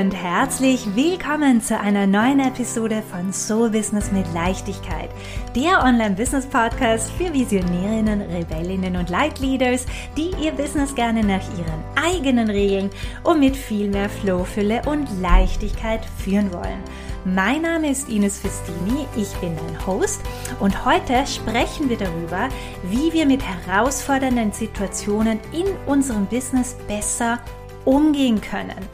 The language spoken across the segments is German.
und herzlich willkommen zu einer neuen Episode von Soul Business mit Leichtigkeit, der Online-Business-Podcast für Visionärinnen, Rebellinnen und Leitleaders, die ihr Business gerne nach ihren eigenen Regeln und mit viel mehr Flow, Fülle und Leichtigkeit führen wollen. Mein Name ist Ines Festini, ich bin dein Host und heute sprechen wir darüber, wie wir mit herausfordernden Situationen in unserem Business besser umgehen können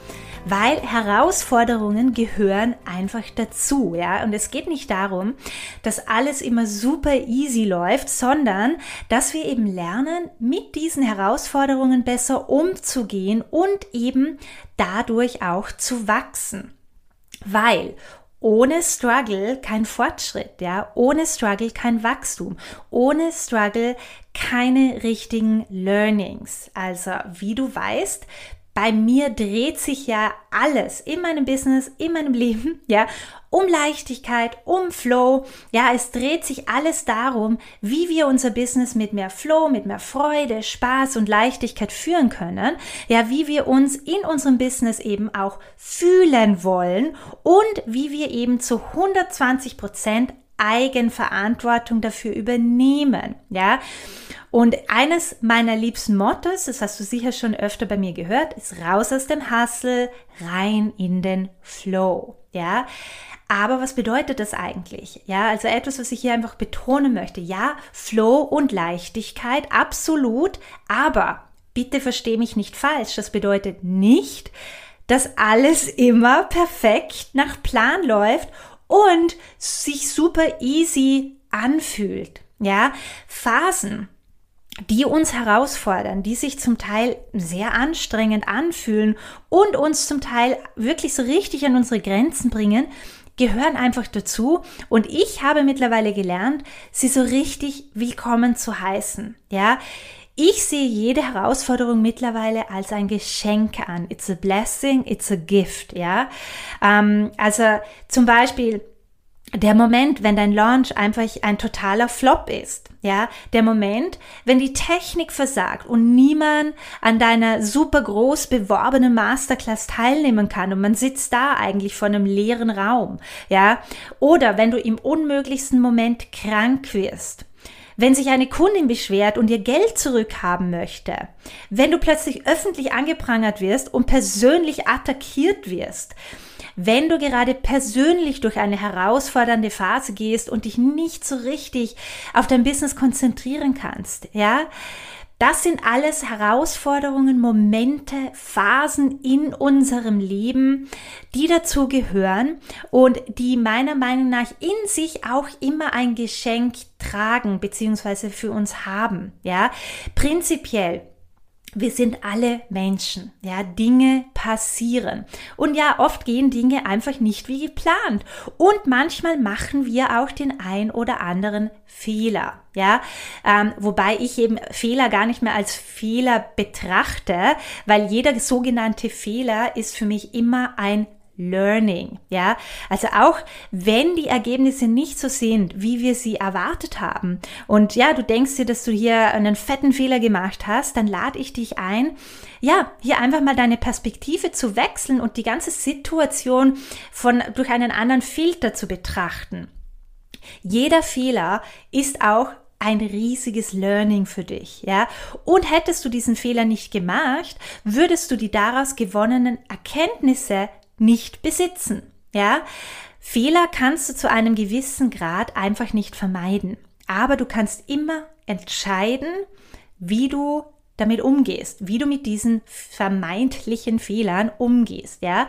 weil Herausforderungen gehören einfach dazu, ja. Und es geht nicht darum, dass alles immer super easy läuft, sondern dass wir eben lernen, mit diesen Herausforderungen besser umzugehen und eben dadurch auch zu wachsen. Weil ohne Struggle kein Fortschritt, ja, ohne Struggle kein Wachstum, ohne Struggle keine richtigen Learnings. Also, wie du weißt, bei mir dreht sich ja alles in meinem Business, in meinem Leben, ja, um Leichtigkeit, um Flow. Ja, es dreht sich alles darum, wie wir unser Business mit mehr Flow, mit mehr Freude, Spaß und Leichtigkeit führen können. Ja, wie wir uns in unserem Business eben auch fühlen wollen und wie wir eben zu 120 Prozent Eigenverantwortung dafür übernehmen. Ja, und eines meiner liebsten Mottos, das hast du sicher schon öfter bei mir gehört, ist raus aus dem Hustle, rein in den Flow. Ja. Aber was bedeutet das eigentlich? Ja, also etwas, was ich hier einfach betonen möchte. Ja, Flow und Leichtigkeit, absolut. Aber bitte verstehe mich nicht falsch. Das bedeutet nicht, dass alles immer perfekt nach Plan läuft und sich super easy anfühlt. Ja, Phasen, die uns herausfordern, die sich zum Teil sehr anstrengend anfühlen und uns zum Teil wirklich so richtig an unsere Grenzen bringen, gehören einfach dazu und ich habe mittlerweile gelernt, sie so richtig willkommen zu heißen. Ja, ich sehe jede Herausforderung mittlerweile als ein Geschenk an. It's a blessing, it's a gift. Ja, ähm, also zum Beispiel der Moment, wenn dein Launch einfach ein totaler Flop ist. Ja, der Moment, wenn die Technik versagt und niemand an deiner super groß beworbenen Masterclass teilnehmen kann und man sitzt da eigentlich vor einem leeren Raum. Ja, oder wenn du im unmöglichsten Moment krank wirst. Wenn sich eine Kundin beschwert und ihr Geld zurückhaben möchte, wenn du plötzlich öffentlich angeprangert wirst und persönlich attackiert wirst, wenn du gerade persönlich durch eine herausfordernde Phase gehst und dich nicht so richtig auf dein Business konzentrieren kannst, ja, das sind alles Herausforderungen, Momente, Phasen in unserem Leben, die dazu gehören und die meiner Meinung nach in sich auch immer ein Geschenk tragen bzw. für uns haben. Ja, prinzipiell wir sind alle Menschen. Ja, Dinge passieren. Und ja, oft gehen Dinge einfach nicht wie geplant. Und manchmal machen wir auch den ein oder anderen Fehler. Ja, ähm, wobei ich eben Fehler gar nicht mehr als Fehler betrachte, weil jeder sogenannte Fehler ist für mich immer ein Learning. Ja, also auch wenn die Ergebnisse nicht so sind, wie wir sie erwartet haben und ja, du denkst dir, dass du hier einen fetten Fehler gemacht hast, dann lade ich dich ein, ja, hier einfach mal deine Perspektive zu wechseln und die ganze Situation von durch einen anderen Filter zu betrachten. Jeder Fehler ist auch ein riesiges Learning für dich, ja. Und hättest du diesen Fehler nicht gemacht, würdest du die daraus gewonnenen Erkenntnisse nicht besitzen. Ja, Fehler kannst du zu einem gewissen Grad einfach nicht vermeiden. Aber du kannst immer entscheiden, wie du damit umgehst, wie du mit diesen vermeintlichen Fehlern umgehst, ja.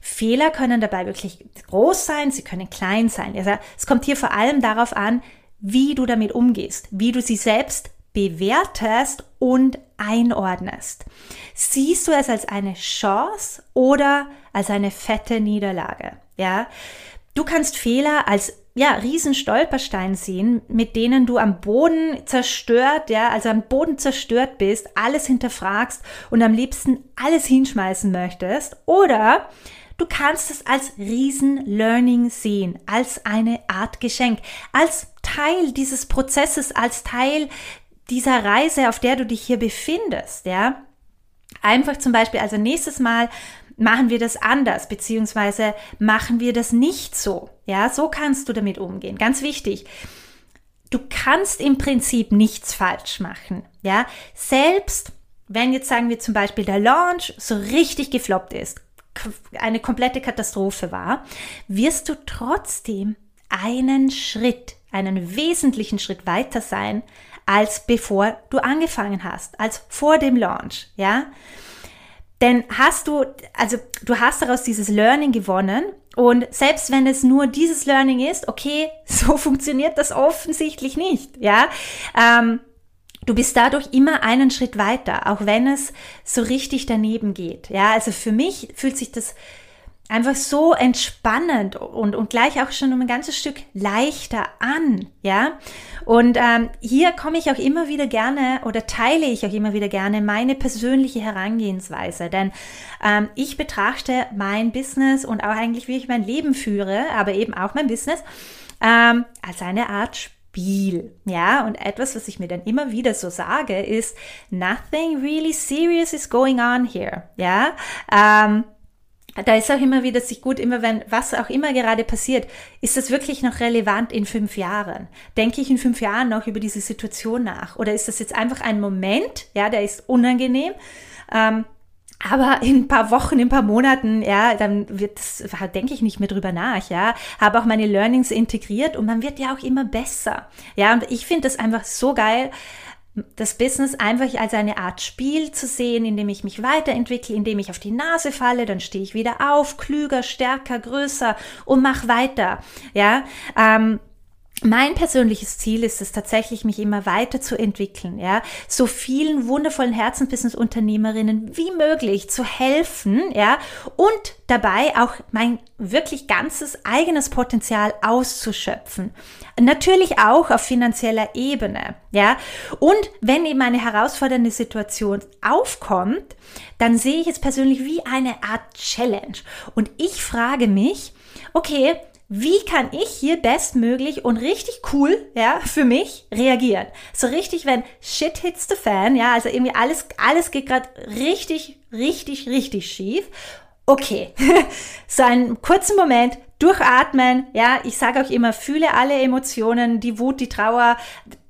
Fehler können dabei wirklich groß sein, sie können klein sein. Also es kommt hier vor allem darauf an, wie du damit umgehst, wie du sie selbst bewertest und einordnest. Siehst du es als eine Chance oder als eine fette Niederlage? Ja, du kannst Fehler als ja, riesen Stolperstein sehen, mit denen du am Boden zerstört, ja, also am Boden zerstört bist, alles hinterfragst und am liebsten alles hinschmeißen möchtest. Oder du kannst es als riesen Learning sehen, als eine Art Geschenk, als Teil dieses Prozesses, als Teil dieser Reise, auf der du dich hier befindest, ja, einfach zum Beispiel, also nächstes Mal, machen wir das anders, beziehungsweise machen wir das nicht so. Ja, so kannst du damit umgehen. Ganz wichtig. Du kannst im Prinzip nichts falsch machen. Ja, selbst wenn jetzt sagen wir zum Beispiel der Launch so richtig gefloppt ist, eine komplette Katastrophe war, wirst du trotzdem einen Schritt, einen wesentlichen Schritt weiter sein, als bevor du angefangen hast, als vor dem Launch, ja? Denn hast du, also du hast daraus dieses Learning gewonnen und selbst wenn es nur dieses Learning ist, okay, so funktioniert das offensichtlich nicht, ja? Ähm, du bist dadurch immer einen Schritt weiter, auch wenn es so richtig daneben geht. Ja, also für mich fühlt sich das einfach so entspannend und, und gleich auch schon um ein ganzes Stück leichter an, ja. Und ähm, hier komme ich auch immer wieder gerne oder teile ich auch immer wieder gerne meine persönliche Herangehensweise, denn ähm, ich betrachte mein Business und auch eigentlich, wie ich mein Leben führe, aber eben auch mein Business ähm, als eine Art Spiel. Ja, und etwas, was ich mir dann immer wieder so sage, ist, nothing really serious is going on here. Ja, ähm, da ist auch immer wieder sich gut, immer wenn, was auch immer gerade passiert, ist das wirklich noch relevant in fünf Jahren? Denke ich in fünf Jahren noch über diese Situation nach? Oder ist das jetzt einfach ein Moment, ja, der ist unangenehm, ähm, aber in ein paar Wochen, in ein paar Monaten, ja, dann wird das, denke ich nicht mehr drüber nach, ja. Habe auch meine Learnings integriert und man wird ja auch immer besser. Ja, und ich finde das einfach so geil, das Business einfach als eine Art Spiel zu sehen, in dem ich mich weiterentwickle, in dem ich auf die Nase falle, dann stehe ich wieder auf, klüger, stärker, größer und mach weiter. Ja, ähm, mein persönliches Ziel ist es tatsächlich, mich immer weiter zu entwickeln, ja, so vielen wundervollen Herzensbusiness-Unternehmerinnen wie möglich zu helfen, ja, und dabei auch mein wirklich ganzes eigenes Potenzial auszuschöpfen. Natürlich auch auf finanzieller Ebene, ja. Und wenn eben eine herausfordernde Situation aufkommt, dann sehe ich es persönlich wie eine Art Challenge. Und ich frage mich, okay, wie kann ich hier bestmöglich und richtig cool, ja, für mich reagieren? So richtig, wenn shit hits the fan, ja, also irgendwie alles, alles geht gerade richtig, richtig, richtig schief. Okay, so einen kurzen Moment, durchatmen, ja, ich sage auch immer, fühle alle Emotionen, die Wut, die Trauer,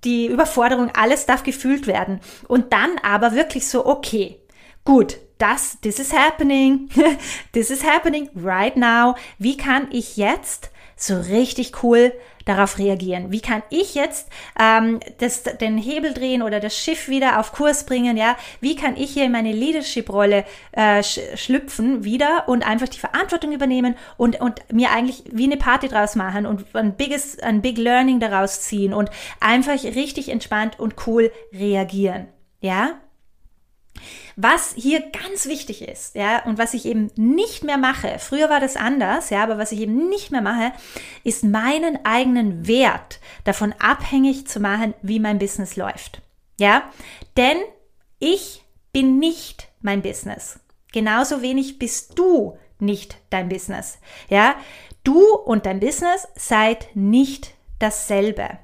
die Überforderung, alles darf gefühlt werden. Und dann aber wirklich so, okay, gut, das, this is happening, this is happening right now. Wie kann ich jetzt so richtig cool darauf reagieren? Wie kann ich jetzt ähm, das, den Hebel drehen oder das Schiff wieder auf Kurs bringen? Ja, wie kann ich hier in meine Leadership-Rolle äh, sch schlüpfen wieder und einfach die Verantwortung übernehmen und, und mir eigentlich wie eine Party draus machen und ein biges, ein Big Learning daraus ziehen und einfach richtig entspannt und cool reagieren? Ja, was hier ganz wichtig ist, ja, und was ich eben nicht mehr mache, früher war das anders, ja, aber was ich eben nicht mehr mache, ist meinen eigenen Wert davon abhängig zu machen, wie mein Business läuft. Ja, denn ich bin nicht mein Business. Genauso wenig bist du nicht dein Business. Ja, du und dein Business seid nicht dasselbe.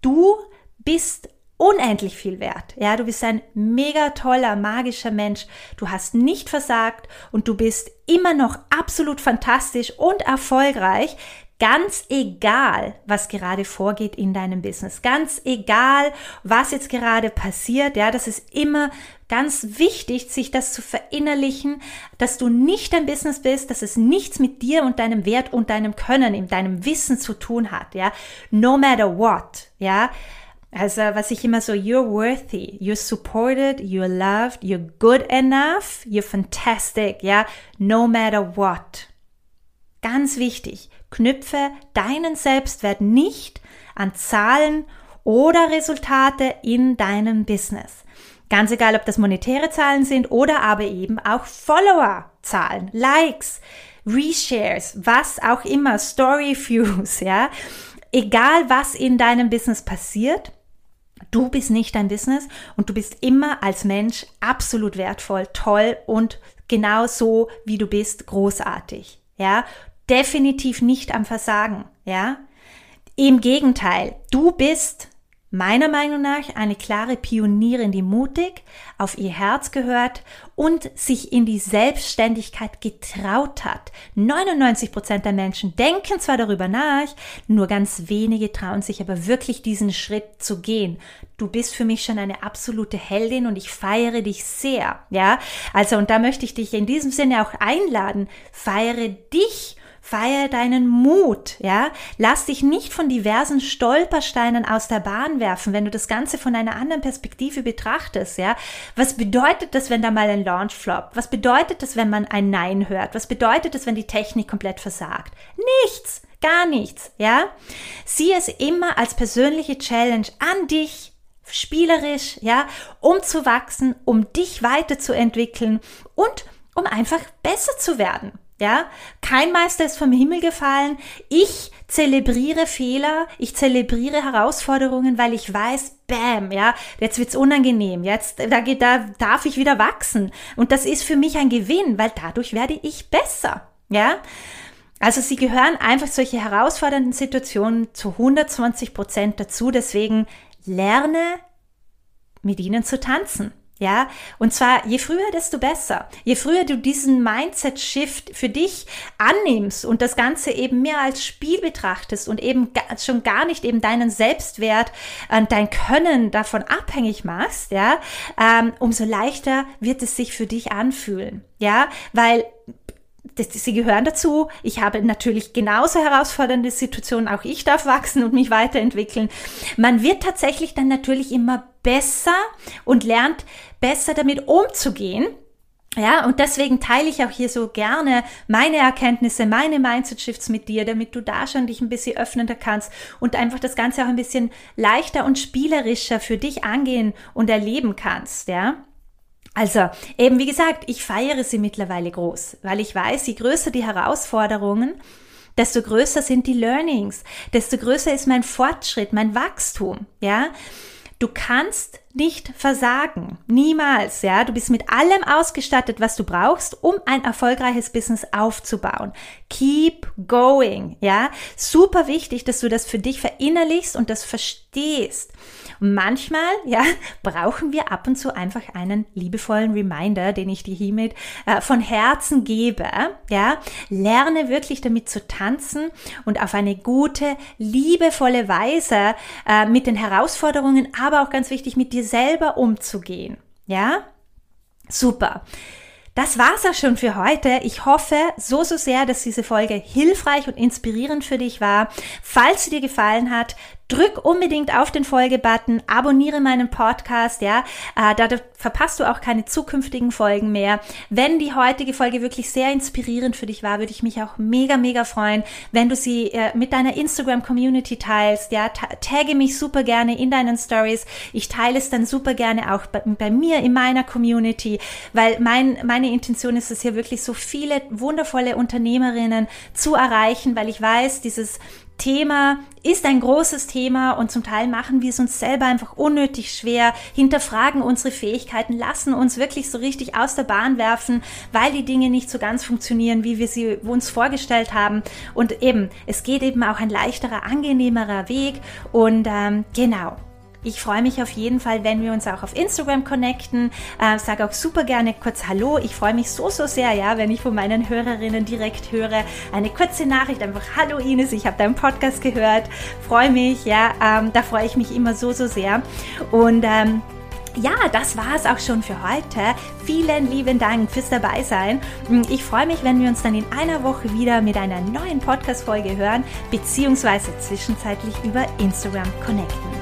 Du bist unendlich viel wert. Ja, du bist ein mega toller, magischer Mensch. Du hast nicht versagt und du bist immer noch absolut fantastisch und erfolgreich. Ganz egal, was gerade vorgeht in deinem Business. Ganz egal, was jetzt gerade passiert. Ja, das ist immer ganz wichtig, sich das zu verinnerlichen, dass du nicht dein Business bist, dass es nichts mit dir und deinem Wert und deinem Können, in deinem Wissen zu tun hat. Ja, no matter what. Ja, also was ich immer so, you're worthy, you're supported, you're loved, you're good enough, you're fantastic, ja, no matter what. Ganz wichtig, knüpfe deinen Selbstwert nicht an Zahlen oder Resultate in deinem Business. Ganz egal, ob das monetäre Zahlen sind oder aber eben auch Follower-Zahlen, Likes, Reshares, was auch immer, Story Views, ja. Egal was in deinem Business passiert, Du bist nicht dein Business und du bist immer als Mensch absolut wertvoll, toll und genau so, wie du bist, großartig. Ja, definitiv nicht am Versagen. Ja, im Gegenteil, du bist meiner Meinung nach eine klare Pionierin, die mutig auf ihr Herz gehört und sich in die Selbstständigkeit getraut hat. 99 Prozent der Menschen denken zwar darüber nach, nur ganz wenige trauen sich aber wirklich diesen Schritt zu gehen. Du bist für mich schon eine absolute Heldin und ich feiere dich sehr. Ja, also und da möchte ich dich in diesem Sinne auch einladen. Feiere dich Feier deinen Mut, ja. Lass dich nicht von diversen Stolpersteinen aus der Bahn werfen, wenn du das Ganze von einer anderen Perspektive betrachtest, ja. Was bedeutet das, wenn da mal ein Launch floppt? Was bedeutet das, wenn man ein Nein hört? Was bedeutet das, wenn die Technik komplett versagt? Nichts, gar nichts, ja. Sieh es immer als persönliche Challenge an dich, spielerisch, ja, um zu wachsen, um dich weiterzuentwickeln und um einfach besser zu werden. Ja, kein Meister ist vom Himmel gefallen. Ich zelebriere Fehler, ich zelebriere Herausforderungen, weil ich weiß, bam, ja, jetzt wird's unangenehm, jetzt da geht da darf ich wieder wachsen und das ist für mich ein Gewinn, weil dadurch werde ich besser, ja? Also sie gehören einfach solche herausfordernden Situationen zu 120 Prozent dazu. Deswegen lerne mit ihnen zu tanzen. Ja, und zwar je früher, desto besser. Je früher du diesen Mindset-Shift für dich annimmst und das Ganze eben mehr als Spiel betrachtest und eben schon gar nicht eben deinen Selbstwert und dein Können davon abhängig machst, ja, ähm, umso leichter wird es sich für dich anfühlen. Ja, weil das, sie gehören dazu. Ich habe natürlich genauso herausfordernde Situationen. Auch ich darf wachsen und mich weiterentwickeln. Man wird tatsächlich dann natürlich immer besser und lernt besser damit umzugehen. Ja, und deswegen teile ich auch hier so gerne meine Erkenntnisse, meine Mindset Shifts mit dir, damit du da schon dich ein bisschen öffnen kannst und einfach das Ganze auch ein bisschen leichter und spielerischer für dich angehen und erleben kannst, ja. Also, eben wie gesagt, ich feiere sie mittlerweile groß, weil ich weiß, je größer die Herausforderungen, desto größer sind die Learnings, desto größer ist mein Fortschritt, mein Wachstum, ja. Du kannst nicht versagen. Niemals, ja. Du bist mit allem ausgestattet, was du brauchst, um ein erfolgreiches Business aufzubauen. Keep going, ja. Super wichtig, dass du das für dich verinnerlichst und das verstehst. Und manchmal, ja, brauchen wir ab und zu einfach einen liebevollen Reminder, den ich dir hiermit äh, von Herzen gebe. Ja, lerne wirklich damit zu tanzen und auf eine gute, liebevolle Weise äh, mit den Herausforderungen, aber auch ganz wichtig, mit dir selber umzugehen. Ja, super. Das war's auch schon für heute. Ich hoffe so, so sehr, dass diese Folge hilfreich und inspirierend für dich war. Falls sie dir gefallen hat, Drück unbedingt auf den Folge-Button, abonniere meinen Podcast, ja, äh, da verpasst du auch keine zukünftigen Folgen mehr. Wenn die heutige Folge wirklich sehr inspirierend für dich war, würde ich mich auch mega, mega freuen, wenn du sie äh, mit deiner Instagram-Community teilst, ja, tagge mich super gerne in deinen Stories. Ich teile es dann super gerne auch bei, bei mir in meiner Community, weil mein, meine Intention ist es hier wirklich so viele wundervolle Unternehmerinnen zu erreichen, weil ich weiß, dieses Thema ist ein großes Thema und zum Teil machen wir es uns selber einfach unnötig schwer, hinterfragen unsere Fähigkeiten, lassen uns wirklich so richtig aus der Bahn werfen, weil die Dinge nicht so ganz funktionieren, wie wir sie uns vorgestellt haben. Und eben, es geht eben auch ein leichterer, angenehmerer Weg. Und ähm, genau, ich freue mich auf jeden Fall, wenn wir uns auch auf Instagram connecten. Äh, sage auch super gerne kurz Hallo. Ich freue mich so, so sehr, ja, wenn ich von meinen Hörerinnen direkt höre. Eine kurze Nachricht, einfach Hallo Ines, ich habe deinen Podcast gehört. Freue mich, ja, ähm, da freue ich mich immer so, so sehr. Und ähm, ja, das war es auch schon für heute. Vielen lieben Dank fürs Dabeisein. Ich freue mich, wenn wir uns dann in einer Woche wieder mit einer neuen Podcast-Folge hören, beziehungsweise zwischenzeitlich über Instagram connecten.